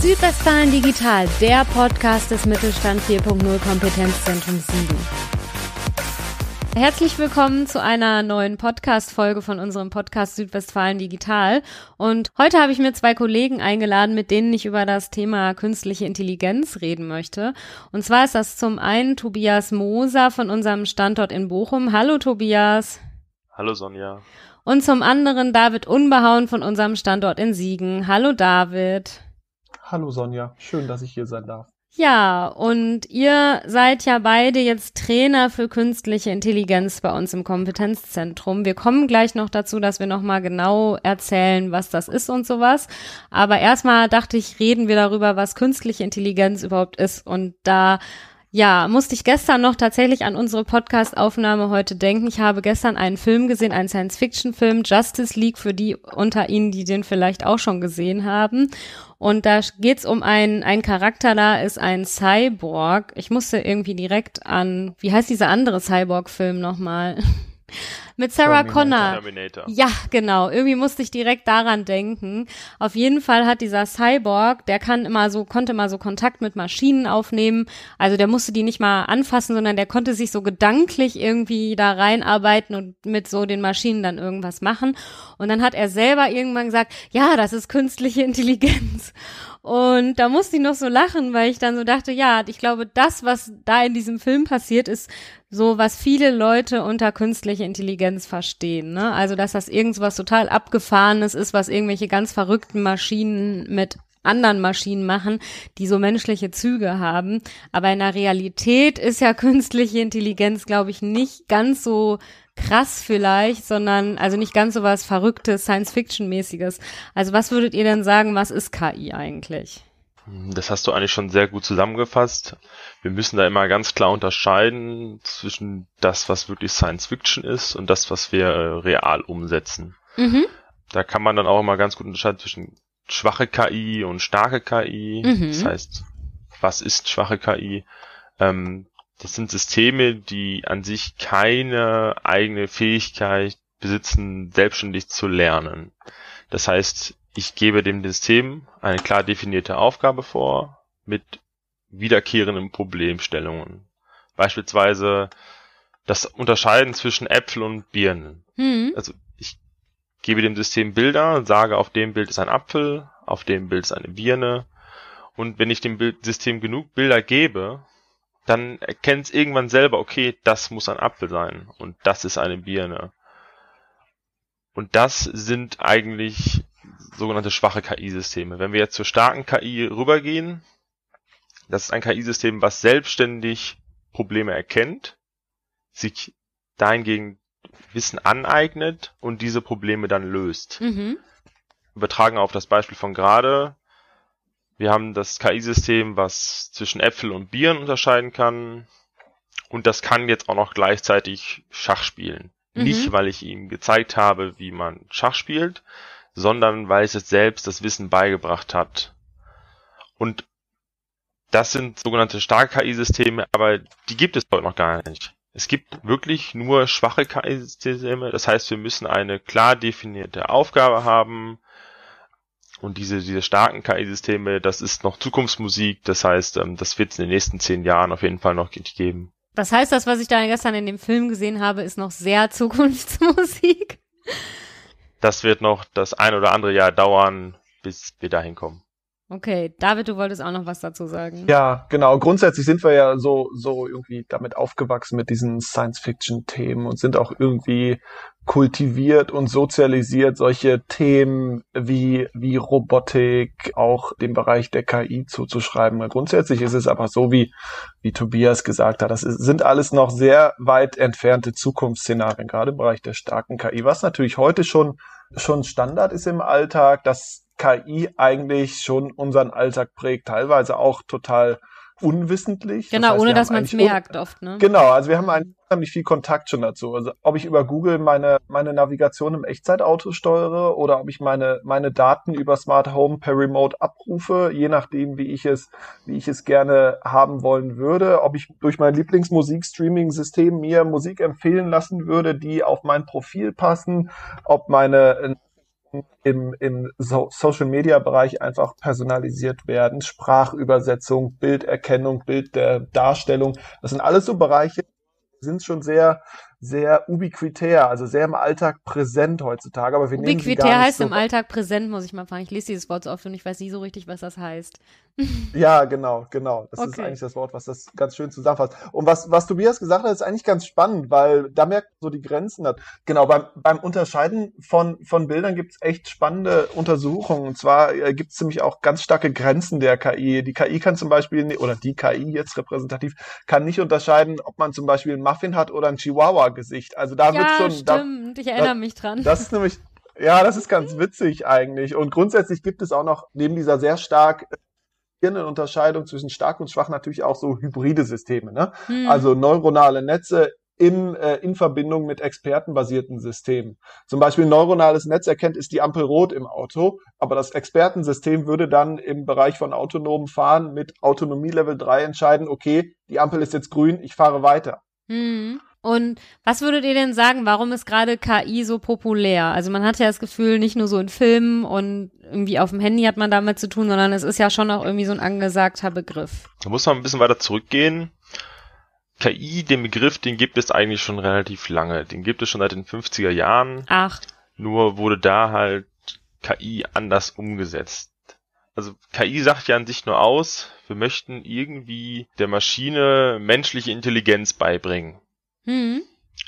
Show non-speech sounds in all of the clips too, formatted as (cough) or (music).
Südwestfalen Digital, der Podcast des Mittelstand 4.0 Kompetenzzentrum Siegen. Herzlich willkommen zu einer neuen Podcast-Folge von unserem Podcast Südwestfalen Digital. Und heute habe ich mir zwei Kollegen eingeladen, mit denen ich über das Thema künstliche Intelligenz reden möchte. Und zwar ist das zum einen Tobias Moser von unserem Standort in Bochum. Hallo Tobias. Hallo Sonja. Und zum anderen David Unbehauen von unserem Standort in Siegen. Hallo David. Hallo Sonja, schön, dass ich hier sein darf. Ja, und ihr seid ja beide jetzt Trainer für künstliche Intelligenz bei uns im Kompetenzzentrum. Wir kommen gleich noch dazu, dass wir nochmal genau erzählen, was das ist und sowas. Aber erstmal dachte ich, reden wir darüber, was künstliche Intelligenz überhaupt ist. Und da ja, musste ich gestern noch tatsächlich an unsere Podcast-Aufnahme heute denken. Ich habe gestern einen Film gesehen, einen Science-Fiction-Film, Justice League, für die unter Ihnen, die den vielleicht auch schon gesehen haben. Und da geht's um einen, einen Charakter, da ist ein Cyborg. Ich musste irgendwie direkt an, wie heißt dieser andere Cyborg-Film nochmal? Mit Sarah Connor. Terminator. Ja, genau. Irgendwie musste ich direkt daran denken. Auf jeden Fall hat dieser Cyborg, der kann immer so, konnte immer so Kontakt mit Maschinen aufnehmen. Also der musste die nicht mal anfassen, sondern der konnte sich so gedanklich irgendwie da reinarbeiten und mit so den Maschinen dann irgendwas machen. Und dann hat er selber irgendwann gesagt, ja, das ist künstliche Intelligenz. Und da musste ich noch so lachen, weil ich dann so dachte, ja, ich glaube, das, was da in diesem Film passiert, ist so, was viele Leute unter künstliche Intelligenz verstehen. Ne? Also, dass das irgendwas total abgefahrenes ist, was irgendwelche ganz verrückten Maschinen mit anderen Maschinen machen, die so menschliche Züge haben. Aber in der Realität ist ja (laughs) künstliche Intelligenz, glaube ich, nicht ganz so krass vielleicht, sondern also nicht ganz so was Verrücktes, Science-Fiction-mäßiges. Also was würdet ihr denn sagen, was ist KI eigentlich? Das hast du eigentlich schon sehr gut zusammengefasst. Wir müssen da immer ganz klar unterscheiden zwischen das, was wirklich Science Fiction ist und das, was wir äh, real umsetzen. Mhm. Da kann man dann auch immer ganz gut unterscheiden zwischen schwache KI und starke KI. Mhm. Das heißt, was ist schwache KI? Ähm, das sind Systeme, die an sich keine eigene Fähigkeit besitzen, selbstständig zu lernen. Das heißt, ich gebe dem System eine klar definierte Aufgabe vor mit wiederkehrenden Problemstellungen. Beispielsweise das Unterscheiden zwischen Äpfel und Birnen. Mhm. Also ich gebe dem System Bilder und sage, auf dem Bild ist ein Apfel, auf dem Bild ist eine Birne. Und wenn ich dem Bild System genug Bilder gebe, dann erkennt es irgendwann selber, okay, das muss ein Apfel sein und das ist eine Birne. Und das sind eigentlich sogenannte schwache KI-Systeme. Wenn wir jetzt zur starken KI rübergehen, das ist ein KI-System, was selbstständig Probleme erkennt, sich dahingegen Wissen aneignet und diese Probleme dann löst. Mhm. Übertragen auf das Beispiel von gerade, wir haben das KI-System, was zwischen Äpfel und Bieren unterscheiden kann. Und das kann jetzt auch noch gleichzeitig Schach spielen. Mhm. Nicht, weil ich ihm gezeigt habe, wie man Schach spielt, sondern weil es jetzt selbst das Wissen beigebracht hat. Und das sind sogenannte starke KI-Systeme, aber die gibt es heute noch gar nicht. Es gibt wirklich nur schwache KI-Systeme. Das heißt, wir müssen eine klar definierte Aufgabe haben, und diese, diese starken KI-Systeme, das ist noch Zukunftsmusik. Das heißt, ähm, das wird es in den nächsten zehn Jahren auf jeden Fall noch geben. Das heißt, das, was ich da gestern in dem Film gesehen habe, ist noch sehr (laughs) Zukunftsmusik. Das wird noch das ein oder andere Jahr dauern, bis wir dahin kommen. Okay, David, du wolltest auch noch was dazu sagen. Ja, genau. Grundsätzlich sind wir ja so, so irgendwie damit aufgewachsen mit diesen Science-Fiction-Themen und sind auch irgendwie kultiviert und sozialisiert, solche Themen wie, wie Robotik auch dem Bereich der KI zuzuschreiben. Grundsätzlich ist es aber so, wie, wie Tobias gesagt hat, das ist, sind alles noch sehr weit entfernte Zukunftsszenarien, gerade im Bereich der starken KI, was natürlich heute schon, schon Standard ist im Alltag, dass KI eigentlich schon unseren Alltag prägt, teilweise auch total unwissentlich. Genau, das heißt, ohne dass man es merkt oft, ne? Genau, also wir haben unheimlich viel Kontakt schon dazu. Also ob ich über Google meine, meine Navigation im Echtzeitauto steuere oder ob ich meine, meine Daten über Smart Home per Remote abrufe, je nachdem, wie ich es, wie ich es gerne haben wollen würde, ob ich durch mein Lieblingsmusikstreaming-System mir Musik empfehlen lassen würde, die auf mein Profil passen, ob meine im, im so Social Media Bereich einfach personalisiert werden. Sprachübersetzung, Bilderkennung, Bild der Darstellung. Das sind alles so Bereiche, sind schon sehr sehr ubiquitär, also sehr im Alltag präsent heutzutage. Aber wir ubiquitär nehmen sie gar heißt so im Alltag präsent, muss ich mal fragen. Ich lese dieses Wort so oft und ich weiß nie so richtig, was das heißt. (laughs) ja, genau, genau. Das okay. ist eigentlich das Wort, was das ganz schön zusammenfasst. Und was, was Tobias gesagt hat, ist eigentlich ganz spannend, weil da merkt man so die Grenzen hat. Genau, beim, beim Unterscheiden von, von Bildern gibt es echt spannende Untersuchungen. Und zwar äh, gibt es nämlich auch ganz starke Grenzen der KI. Die KI kann zum Beispiel, oder die KI jetzt repräsentativ, kann nicht unterscheiden, ob man zum Beispiel einen Muffin hat oder einen Chihuahua Gesicht. Also da ja, wird schon. Stimmt, da, ich erinnere da, mich dran. Das ist nämlich, ja, das ist ganz witzig eigentlich. Und grundsätzlich gibt es auch noch neben dieser sehr stark eine Unterscheidung zwischen stark und schwach natürlich auch so hybride Systeme, ne? Hm. Also neuronale Netze im, äh, in Verbindung mit expertenbasierten Systemen. Zum Beispiel ein neuronales Netz erkennt, ist die Ampel rot im Auto, aber das Expertensystem würde dann im Bereich von autonomen Fahren mit Autonomie Level 3 entscheiden, okay, die Ampel ist jetzt grün, ich fahre weiter. Hm. Und was würdet ihr denn sagen, warum ist gerade KI so populär? Also man hat ja das Gefühl, nicht nur so in Filmen und irgendwie auf dem Handy hat man damit zu tun, sondern es ist ja schon auch irgendwie so ein angesagter Begriff. Da muss man ein bisschen weiter zurückgehen. KI, den Begriff, den gibt es eigentlich schon relativ lange. Den gibt es schon seit den 50er Jahren. Ach. Nur wurde da halt KI anders umgesetzt. Also KI sagt ja an sich nur aus, wir möchten irgendwie der Maschine menschliche Intelligenz beibringen. Mhm.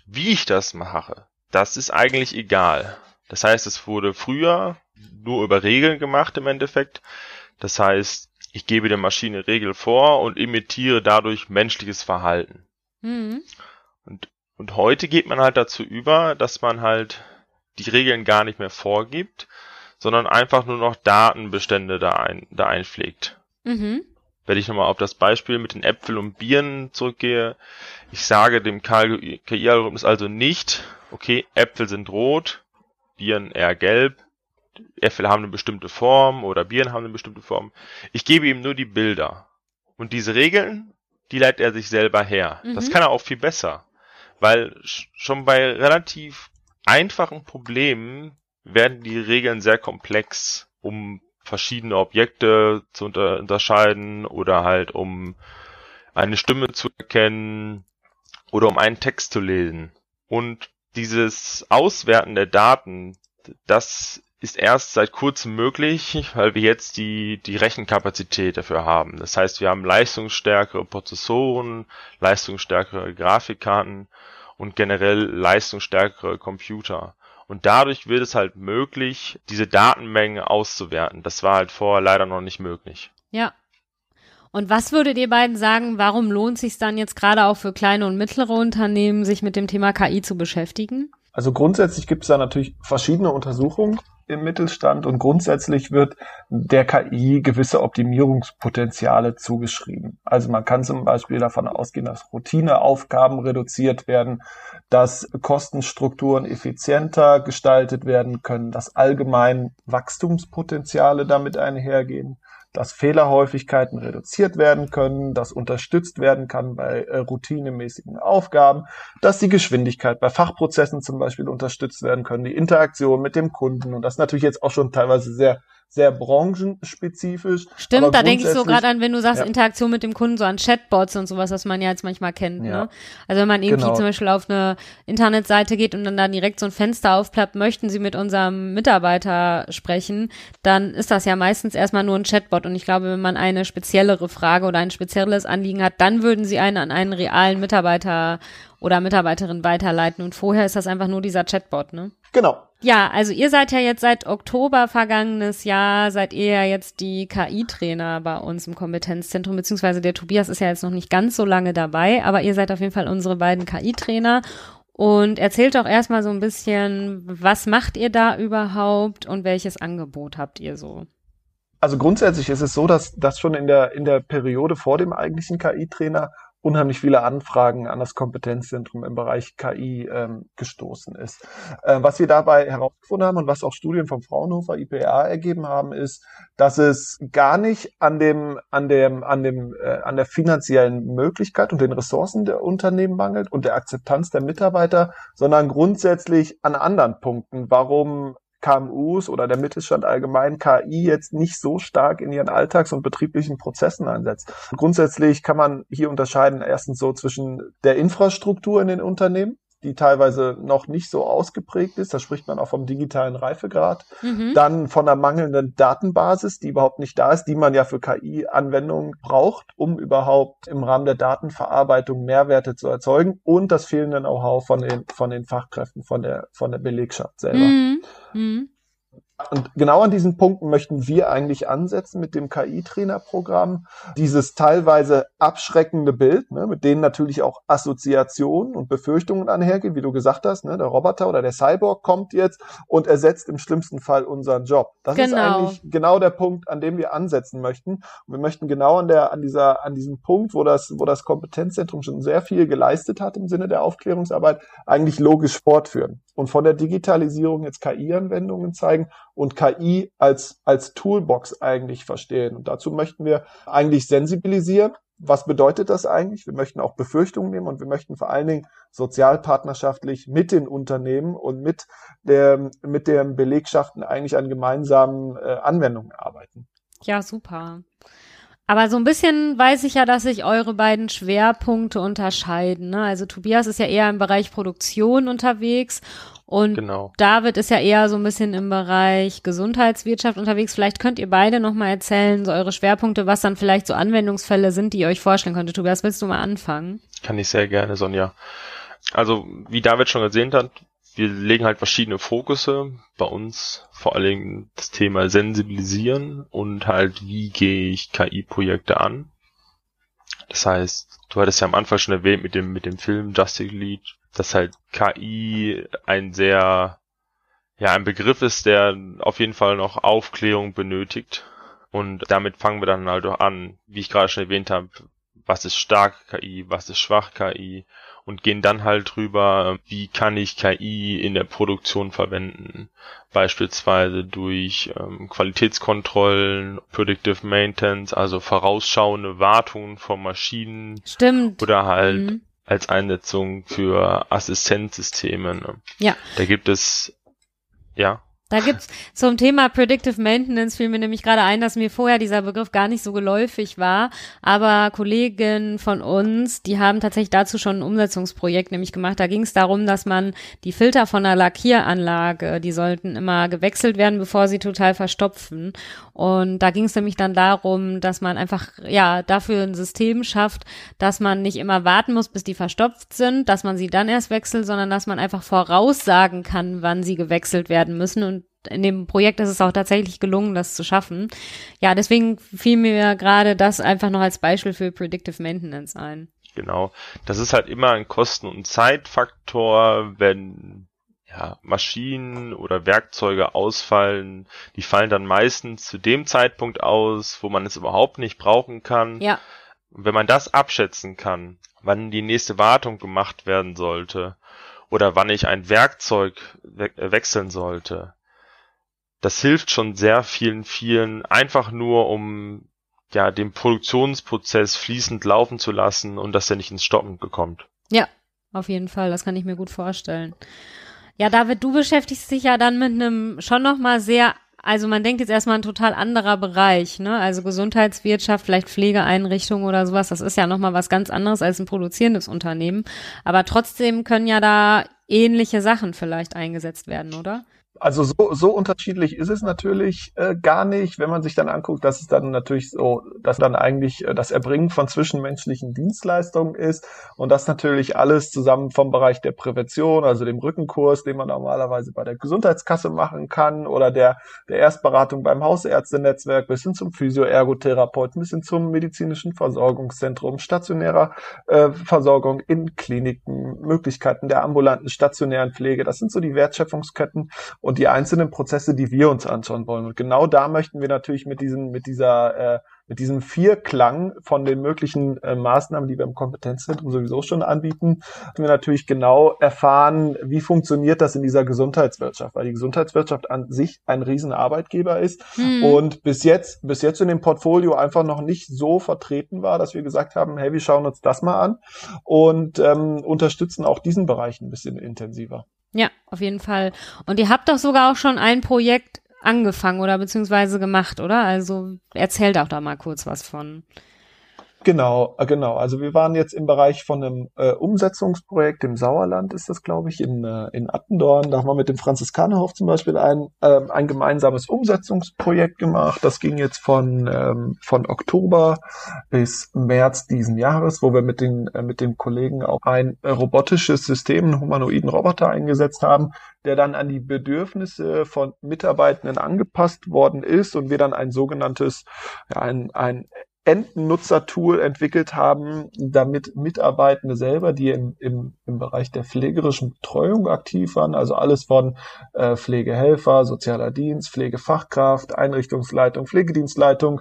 Wie ich das mache, das ist eigentlich egal. Das heißt, es wurde früher nur über Regeln gemacht im Endeffekt. Das heißt, ich gebe der Maschine Regel vor und imitiere dadurch menschliches Verhalten. Mhm. Und, und heute geht man halt dazu über, dass man halt die Regeln gar nicht mehr vorgibt, sondern einfach nur noch Datenbestände da, ein, da einpflegt. Mhm. Wenn ich nochmal auf das Beispiel mit den Äpfeln und Bieren zurückgehe, ich sage dem KI-Algorithmus also nicht, okay, Äpfel sind rot, Bieren eher gelb, Äpfel haben eine bestimmte Form oder Bieren haben eine bestimmte Form. Ich gebe ihm nur die Bilder. Und diese Regeln, die leitet er sich selber her. Mhm. Das kann er auch viel besser. Weil schon bei relativ einfachen Problemen werden die Regeln sehr komplex, um verschiedene Objekte zu unter unterscheiden oder halt um eine Stimme zu erkennen oder um einen Text zu lesen. Und dieses Auswerten der Daten, das ist erst seit kurzem möglich, weil wir jetzt die, die Rechenkapazität dafür haben. Das heißt, wir haben leistungsstärkere Prozessoren, leistungsstärkere Grafikkarten und generell leistungsstärkere Computer. Und dadurch wird es halt möglich, diese Datenmenge auszuwerten. Das war halt vorher leider noch nicht möglich. Ja. Und was würdet ihr beiden sagen, warum lohnt sich dann jetzt gerade auch für kleine und mittlere Unternehmen, sich mit dem Thema KI zu beschäftigen? Also grundsätzlich gibt es da natürlich verschiedene Untersuchungen im Mittelstand und grundsätzlich wird der KI gewisse Optimierungspotenziale zugeschrieben. Also man kann zum Beispiel davon ausgehen, dass Routineaufgaben reduziert werden, dass Kostenstrukturen effizienter gestaltet werden können, dass allgemein Wachstumspotenziale damit einhergehen dass Fehlerhäufigkeiten reduziert werden können, dass unterstützt werden kann bei äh, routinemäßigen Aufgaben, dass die Geschwindigkeit bei Fachprozessen zum Beispiel unterstützt werden können, die Interaktion mit dem Kunden und das natürlich jetzt auch schon teilweise sehr sehr branchenspezifisch. Stimmt, da denke ich so gerade an, wenn du sagst, ja. Interaktion mit dem Kunden, so an Chatbots und sowas, was man ja jetzt manchmal kennt. Ja. Ne? Also wenn man irgendwie genau. zum Beispiel auf eine Internetseite geht und dann da direkt so ein Fenster aufklappt, möchten Sie mit unserem Mitarbeiter sprechen, dann ist das ja meistens erstmal nur ein Chatbot. Und ich glaube, wenn man eine speziellere Frage oder ein spezielles Anliegen hat, dann würden Sie einen an einen realen Mitarbeiter oder Mitarbeiterin weiterleiten. Und vorher ist das einfach nur dieser Chatbot, ne? Genau. Ja, also ihr seid ja jetzt seit Oktober vergangenes Jahr, seid ihr ja jetzt die KI-Trainer bei uns im Kompetenzzentrum, beziehungsweise der Tobias ist ja jetzt noch nicht ganz so lange dabei, aber ihr seid auf jeden Fall unsere beiden KI-Trainer. Und erzählt doch erstmal so ein bisschen, was macht ihr da überhaupt und welches Angebot habt ihr so? Also grundsätzlich ist es so, dass das schon in der, in der Periode vor dem eigentlichen KI-Trainer unheimlich viele Anfragen an das Kompetenzzentrum im Bereich KI ähm, gestoßen ist. Äh, was wir dabei herausgefunden haben und was auch Studien vom Fraunhofer IPA ergeben haben, ist, dass es gar nicht an dem, an dem, an dem, äh, an der finanziellen Möglichkeit und den Ressourcen der Unternehmen mangelt und der Akzeptanz der Mitarbeiter, sondern grundsätzlich an anderen Punkten, warum KMUs oder der Mittelstand allgemein KI jetzt nicht so stark in ihren alltags- und betrieblichen Prozessen einsetzt. Grundsätzlich kann man hier unterscheiden erstens so zwischen der Infrastruktur in den Unternehmen, die teilweise noch nicht so ausgeprägt ist. Da spricht man auch vom digitalen Reifegrad. Mhm. Dann von der mangelnden Datenbasis, die überhaupt nicht da ist, die man ja für KI-Anwendungen braucht, um überhaupt im Rahmen der Datenverarbeitung Mehrwerte zu erzeugen. Und das fehlende Know-how von den, von den Fachkräften, von der, von der Belegschaft selber. Mhm. Mhm. Und genau an diesen Punkten möchten wir eigentlich ansetzen mit dem KI-Trainer-Programm. Dieses teilweise abschreckende Bild, ne, mit denen natürlich auch Assoziationen und Befürchtungen einhergehen, wie du gesagt hast, ne, der Roboter oder der Cyborg kommt jetzt und ersetzt im schlimmsten Fall unseren Job. Das genau. ist eigentlich genau der Punkt, an dem wir ansetzen möchten. Und wir möchten genau an der, an dieser, an diesem Punkt, wo das, wo das Kompetenzzentrum schon sehr viel geleistet hat im Sinne der Aufklärungsarbeit, eigentlich logisch fortführen und von der Digitalisierung jetzt KI-Anwendungen zeigen und KI als, als Toolbox eigentlich verstehen. Und dazu möchten wir eigentlich sensibilisieren. Was bedeutet das eigentlich? Wir möchten auch Befürchtungen nehmen und wir möchten vor allen Dingen sozialpartnerschaftlich mit den Unternehmen und mit der, mit den Belegschaften eigentlich an gemeinsamen äh, Anwendungen arbeiten. Ja, super. Aber so ein bisschen weiß ich ja, dass sich eure beiden Schwerpunkte unterscheiden. Ne? Also Tobias ist ja eher im Bereich Produktion unterwegs und genau. David ist ja eher so ein bisschen im Bereich Gesundheitswirtschaft unterwegs. Vielleicht könnt ihr beide nochmal erzählen, so eure Schwerpunkte, was dann vielleicht so Anwendungsfälle sind, die ihr euch vorstellen könntet. Tobias, willst du mal anfangen? Kann ich sehr gerne, Sonja. Also, wie David schon gesehen hat, wir legen halt verschiedene Fokusse. Bei uns vor allen Dingen das Thema Sensibilisieren und halt, wie gehe ich KI-Projekte an. Das heißt, du hattest ja am Anfang schon erwähnt mit dem, mit dem Film Justice League, dass halt KI ein sehr, ja, ein Begriff ist, der auf jeden Fall noch Aufklärung benötigt. Und damit fangen wir dann halt auch an, wie ich gerade schon erwähnt habe, was ist stark KI, was ist schwach KI und gehen dann halt drüber, wie kann ich KI in der Produktion verwenden. Beispielsweise durch ähm, Qualitätskontrollen, Predictive Maintenance, also vorausschauende Wartungen von Maschinen. Stimmt. Oder halt mhm als Einsetzung für Assistenzsysteme. Ne? Ja. Da gibt es, ja. Da gibt's zum Thema Predictive Maintenance fiel mir nämlich gerade ein, dass mir vorher dieser Begriff gar nicht so geläufig war. Aber Kollegen von uns, die haben tatsächlich dazu schon ein Umsetzungsprojekt nämlich gemacht. Da ging es darum, dass man die Filter von einer Lackieranlage, die sollten immer gewechselt werden, bevor sie total verstopfen. Und da ging es nämlich dann darum, dass man einfach ja dafür ein System schafft, dass man nicht immer warten muss, bis die verstopft sind, dass man sie dann erst wechselt, sondern dass man einfach voraussagen kann, wann sie gewechselt werden müssen und in dem Projekt ist es auch tatsächlich gelungen, das zu schaffen. Ja, deswegen fiel mir gerade das einfach noch als Beispiel für Predictive Maintenance ein. Genau. Das ist halt immer ein Kosten- und Zeitfaktor, wenn ja, Maschinen oder Werkzeuge ausfallen. Die fallen dann meistens zu dem Zeitpunkt aus, wo man es überhaupt nicht brauchen kann. Ja. wenn man das abschätzen kann, wann die nächste Wartung gemacht werden sollte oder wann ich ein Werkzeug we wechseln sollte, das hilft schon sehr vielen, vielen einfach nur, um ja den Produktionsprozess fließend laufen zu lassen und dass er nicht ins Stoppen bekommt. Ja, auf jeden Fall, das kann ich mir gut vorstellen. Ja, David, du beschäftigst dich ja dann mit einem schon nochmal sehr, also man denkt jetzt erstmal ein total anderer Bereich, ne? Also Gesundheitswirtschaft, vielleicht Pflegeeinrichtungen oder sowas, das ist ja nochmal was ganz anderes als ein produzierendes Unternehmen. Aber trotzdem können ja da ähnliche Sachen vielleicht eingesetzt werden, oder? Also so, so unterschiedlich ist es natürlich äh, gar nicht, wenn man sich dann anguckt, dass es dann natürlich so, dass dann eigentlich äh, das Erbringen von zwischenmenschlichen Dienstleistungen ist und das natürlich alles zusammen vom Bereich der Prävention, also dem Rückenkurs, den man normalerweise bei der Gesundheitskasse machen kann oder der, der Erstberatung beim Hausärztenetzwerk bis hin zum Physioergotherapeuten, bis hin zum medizinischen Versorgungszentrum, stationärer äh, Versorgung in Kliniken, Möglichkeiten der ambulanten stationären Pflege. Das sind so die Wertschöpfungsketten und die einzelnen Prozesse, die wir uns anschauen wollen. Und genau da möchten wir natürlich mit diesem, mit dieser, äh, mit diesem Vierklang von den möglichen äh, Maßnahmen, die wir im Kompetenzzentrum sowieso schon anbieten, wir natürlich genau erfahren, wie funktioniert das in dieser Gesundheitswirtschaft, weil die Gesundheitswirtschaft an sich ein Riesenarbeitgeber ist mhm. und bis jetzt, bis jetzt in dem Portfolio einfach noch nicht so vertreten war, dass wir gesagt haben, hey, wir schauen uns das mal an und ähm, unterstützen auch diesen Bereich ein bisschen intensiver. Ja, auf jeden Fall. Und ihr habt doch sogar auch schon ein Projekt angefangen oder beziehungsweise gemacht, oder? Also erzählt auch da mal kurz was von. Genau, äh, genau. Also wir waren jetzt im Bereich von einem äh, Umsetzungsprojekt im Sauerland, ist das, glaube ich, in, äh, in Attendorn. Da haben wir mit dem Franziskanerhof zum Beispiel ein, äh, ein gemeinsames Umsetzungsprojekt gemacht. Das ging jetzt von, ähm, von Oktober bis März diesen Jahres, wo wir mit den, äh, mit den Kollegen auch ein äh, robotisches System, einen humanoiden Roboter eingesetzt haben, der dann an die Bedürfnisse von Mitarbeitenden angepasst worden ist und wir dann ein sogenanntes, ja, ein, ein Endnutzer-Tool entwickelt haben, damit Mitarbeitende selber, die im, im, im Bereich der pflegerischen Betreuung aktiv waren, also alles von äh, Pflegehelfer, sozialer Dienst, Pflegefachkraft, Einrichtungsleitung, Pflegedienstleitung,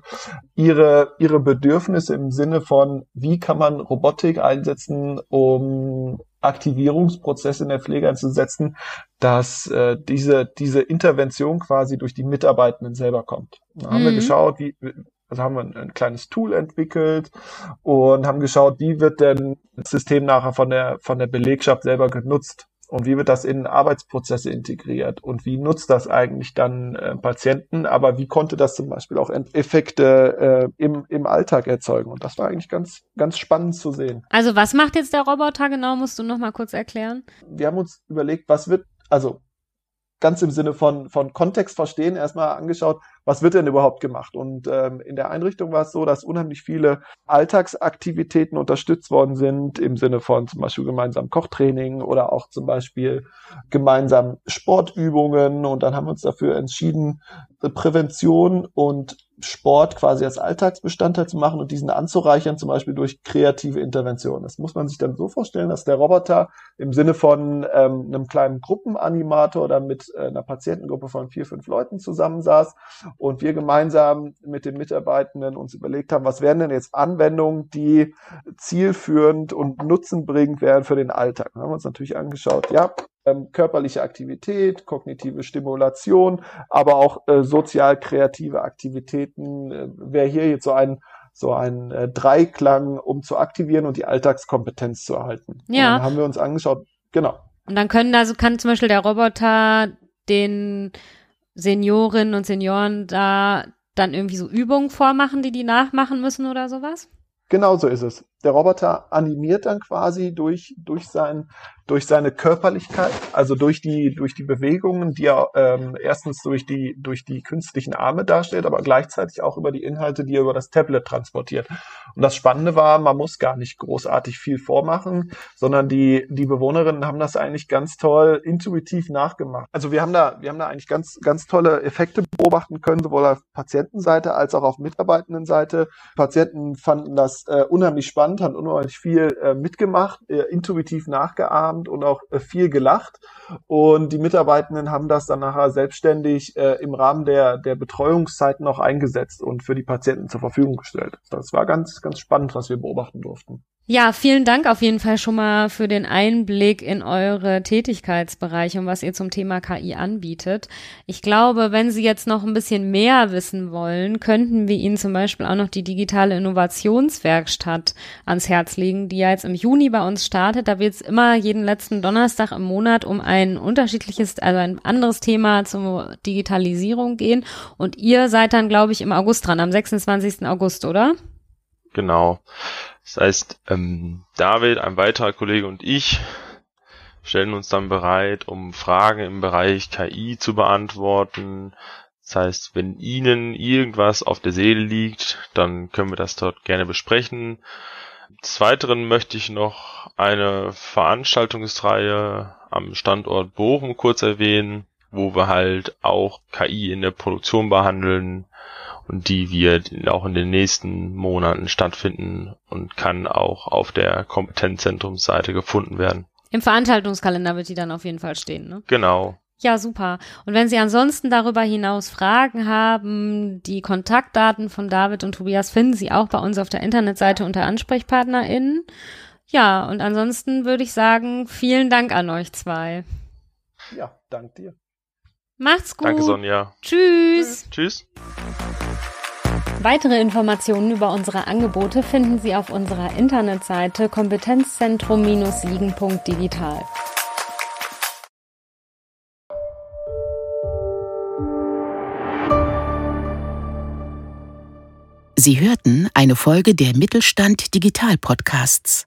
ihre, ihre Bedürfnisse im Sinne von, wie kann man Robotik einsetzen, um Aktivierungsprozesse in der Pflege einzusetzen, dass äh, diese, diese Intervention quasi durch die Mitarbeitenden selber kommt. Da haben wir mhm. geschaut, wie, also haben wir ein, ein, kleines Tool entwickelt und haben geschaut, wie wird denn das System nachher von der, von der Belegschaft selber genutzt und wie wird das in Arbeitsprozesse integriert und wie nutzt das eigentlich dann äh, Patienten, aber wie konnte das zum Beispiel auch Effekte äh, im, im Alltag erzeugen und das war eigentlich ganz, ganz spannend zu sehen. Also was macht jetzt der Roboter genau, musst du noch mal kurz erklären? Wir haben uns überlegt, was wird, also ganz im Sinne von, von Kontext verstehen, erstmal angeschaut, was wird denn überhaupt gemacht? Und ähm, in der Einrichtung war es so, dass unheimlich viele Alltagsaktivitäten unterstützt worden sind, im Sinne von zum Beispiel gemeinsam Kochtraining oder auch zum Beispiel gemeinsam Sportübungen. Und dann haben wir uns dafür entschieden, Prävention und Sport quasi als Alltagsbestandteil zu machen und diesen anzureichern, zum Beispiel durch kreative Interventionen. Das muss man sich dann so vorstellen, dass der Roboter im Sinne von ähm, einem kleinen Gruppenanimator oder mit äh, einer Patientengruppe von vier, fünf Leuten zusammensaß und wir gemeinsam mit den Mitarbeitenden uns überlegt haben, was wären denn jetzt Anwendungen, die zielführend und nutzenbringend wären für den Alltag. Dann haben wir uns natürlich angeschaut, ja, ähm, körperliche Aktivität, kognitive Stimulation, aber auch äh, sozial-kreative Aktivitäten. Äh, Wäre hier jetzt so ein so ein äh, Dreiklang, um zu aktivieren und die Alltagskompetenz zu erhalten. Ja. Haben wir uns angeschaut, genau. Und dann können also kann zum Beispiel der Roboter den Seniorinnen und Senioren da dann irgendwie so Übungen vormachen, die die nachmachen müssen oder sowas? Genau so ist es. Der Roboter animiert dann quasi durch, durch sein durch seine Körperlichkeit, also durch die, durch die Bewegungen, die er ähm, erstens durch die, durch die künstlichen Arme darstellt, aber gleichzeitig auch über die Inhalte, die er über das Tablet transportiert. Und das Spannende war, man muss gar nicht großartig viel vormachen, sondern die, die Bewohnerinnen haben das eigentlich ganz toll intuitiv nachgemacht. Also wir haben da, wir haben da eigentlich ganz, ganz tolle Effekte beobachten können, sowohl auf Patientenseite als auch auf Mitarbeitendenseite. Patienten fanden das äh, unheimlich spannend, haben unheimlich viel äh, mitgemacht, äh, intuitiv nachgeahmt und auch äh, viel gelacht. Und die Mitarbeitenden haben das dann nachher selbstständig äh, im Rahmen der, der Betreuungszeiten auch eingesetzt und für die Patienten zur Verfügung gestellt. Das war ganz, ganz spannend, was wir beobachten durften. Ja, vielen Dank auf jeden Fall schon mal für den Einblick in eure Tätigkeitsbereiche und was ihr zum Thema KI anbietet. Ich glaube, wenn Sie jetzt noch ein bisschen mehr wissen wollen, könnten wir Ihnen zum Beispiel auch noch die digitale Innovationswerkstatt ans Herz legen, die ja jetzt im Juni bei uns startet. Da wird es immer jeden letzten Donnerstag im Monat um ein unterschiedliches, also ein anderes Thema zur Digitalisierung gehen. Und ihr seid dann, glaube ich, im August dran, am 26. August, oder? Genau. Das heißt, ähm, David, ein weiterer Kollege und ich stellen uns dann bereit, um Fragen im Bereich KI zu beantworten. Das heißt, wenn Ihnen irgendwas auf der Seele liegt, dann können wir das dort gerne besprechen. Des Weiteren möchte ich noch eine Veranstaltungsreihe am Standort Bochum kurz erwähnen, wo wir halt auch KI in der Produktion behandeln und die wird auch in den nächsten Monaten stattfinden und kann auch auf der Kompetenzzentrumsseite gefunden werden. Im Veranstaltungskalender wird die dann auf jeden Fall stehen, ne? Genau. Ja, super. Und wenn Sie ansonsten darüber hinaus Fragen haben, die Kontaktdaten von David und Tobias finden Sie auch bei uns auf der Internetseite unter AnsprechpartnerInnen. Ja, und ansonsten würde ich sagen, vielen Dank an euch zwei. Ja, dank dir. Macht's gut. Danke, Sonja. Tschüss. Tschüss. Weitere Informationen über unsere Angebote finden Sie auf unserer Internetseite kompetenzzentrum-siegen.digital. Sie hörten eine Folge der Mittelstand Digital Podcasts.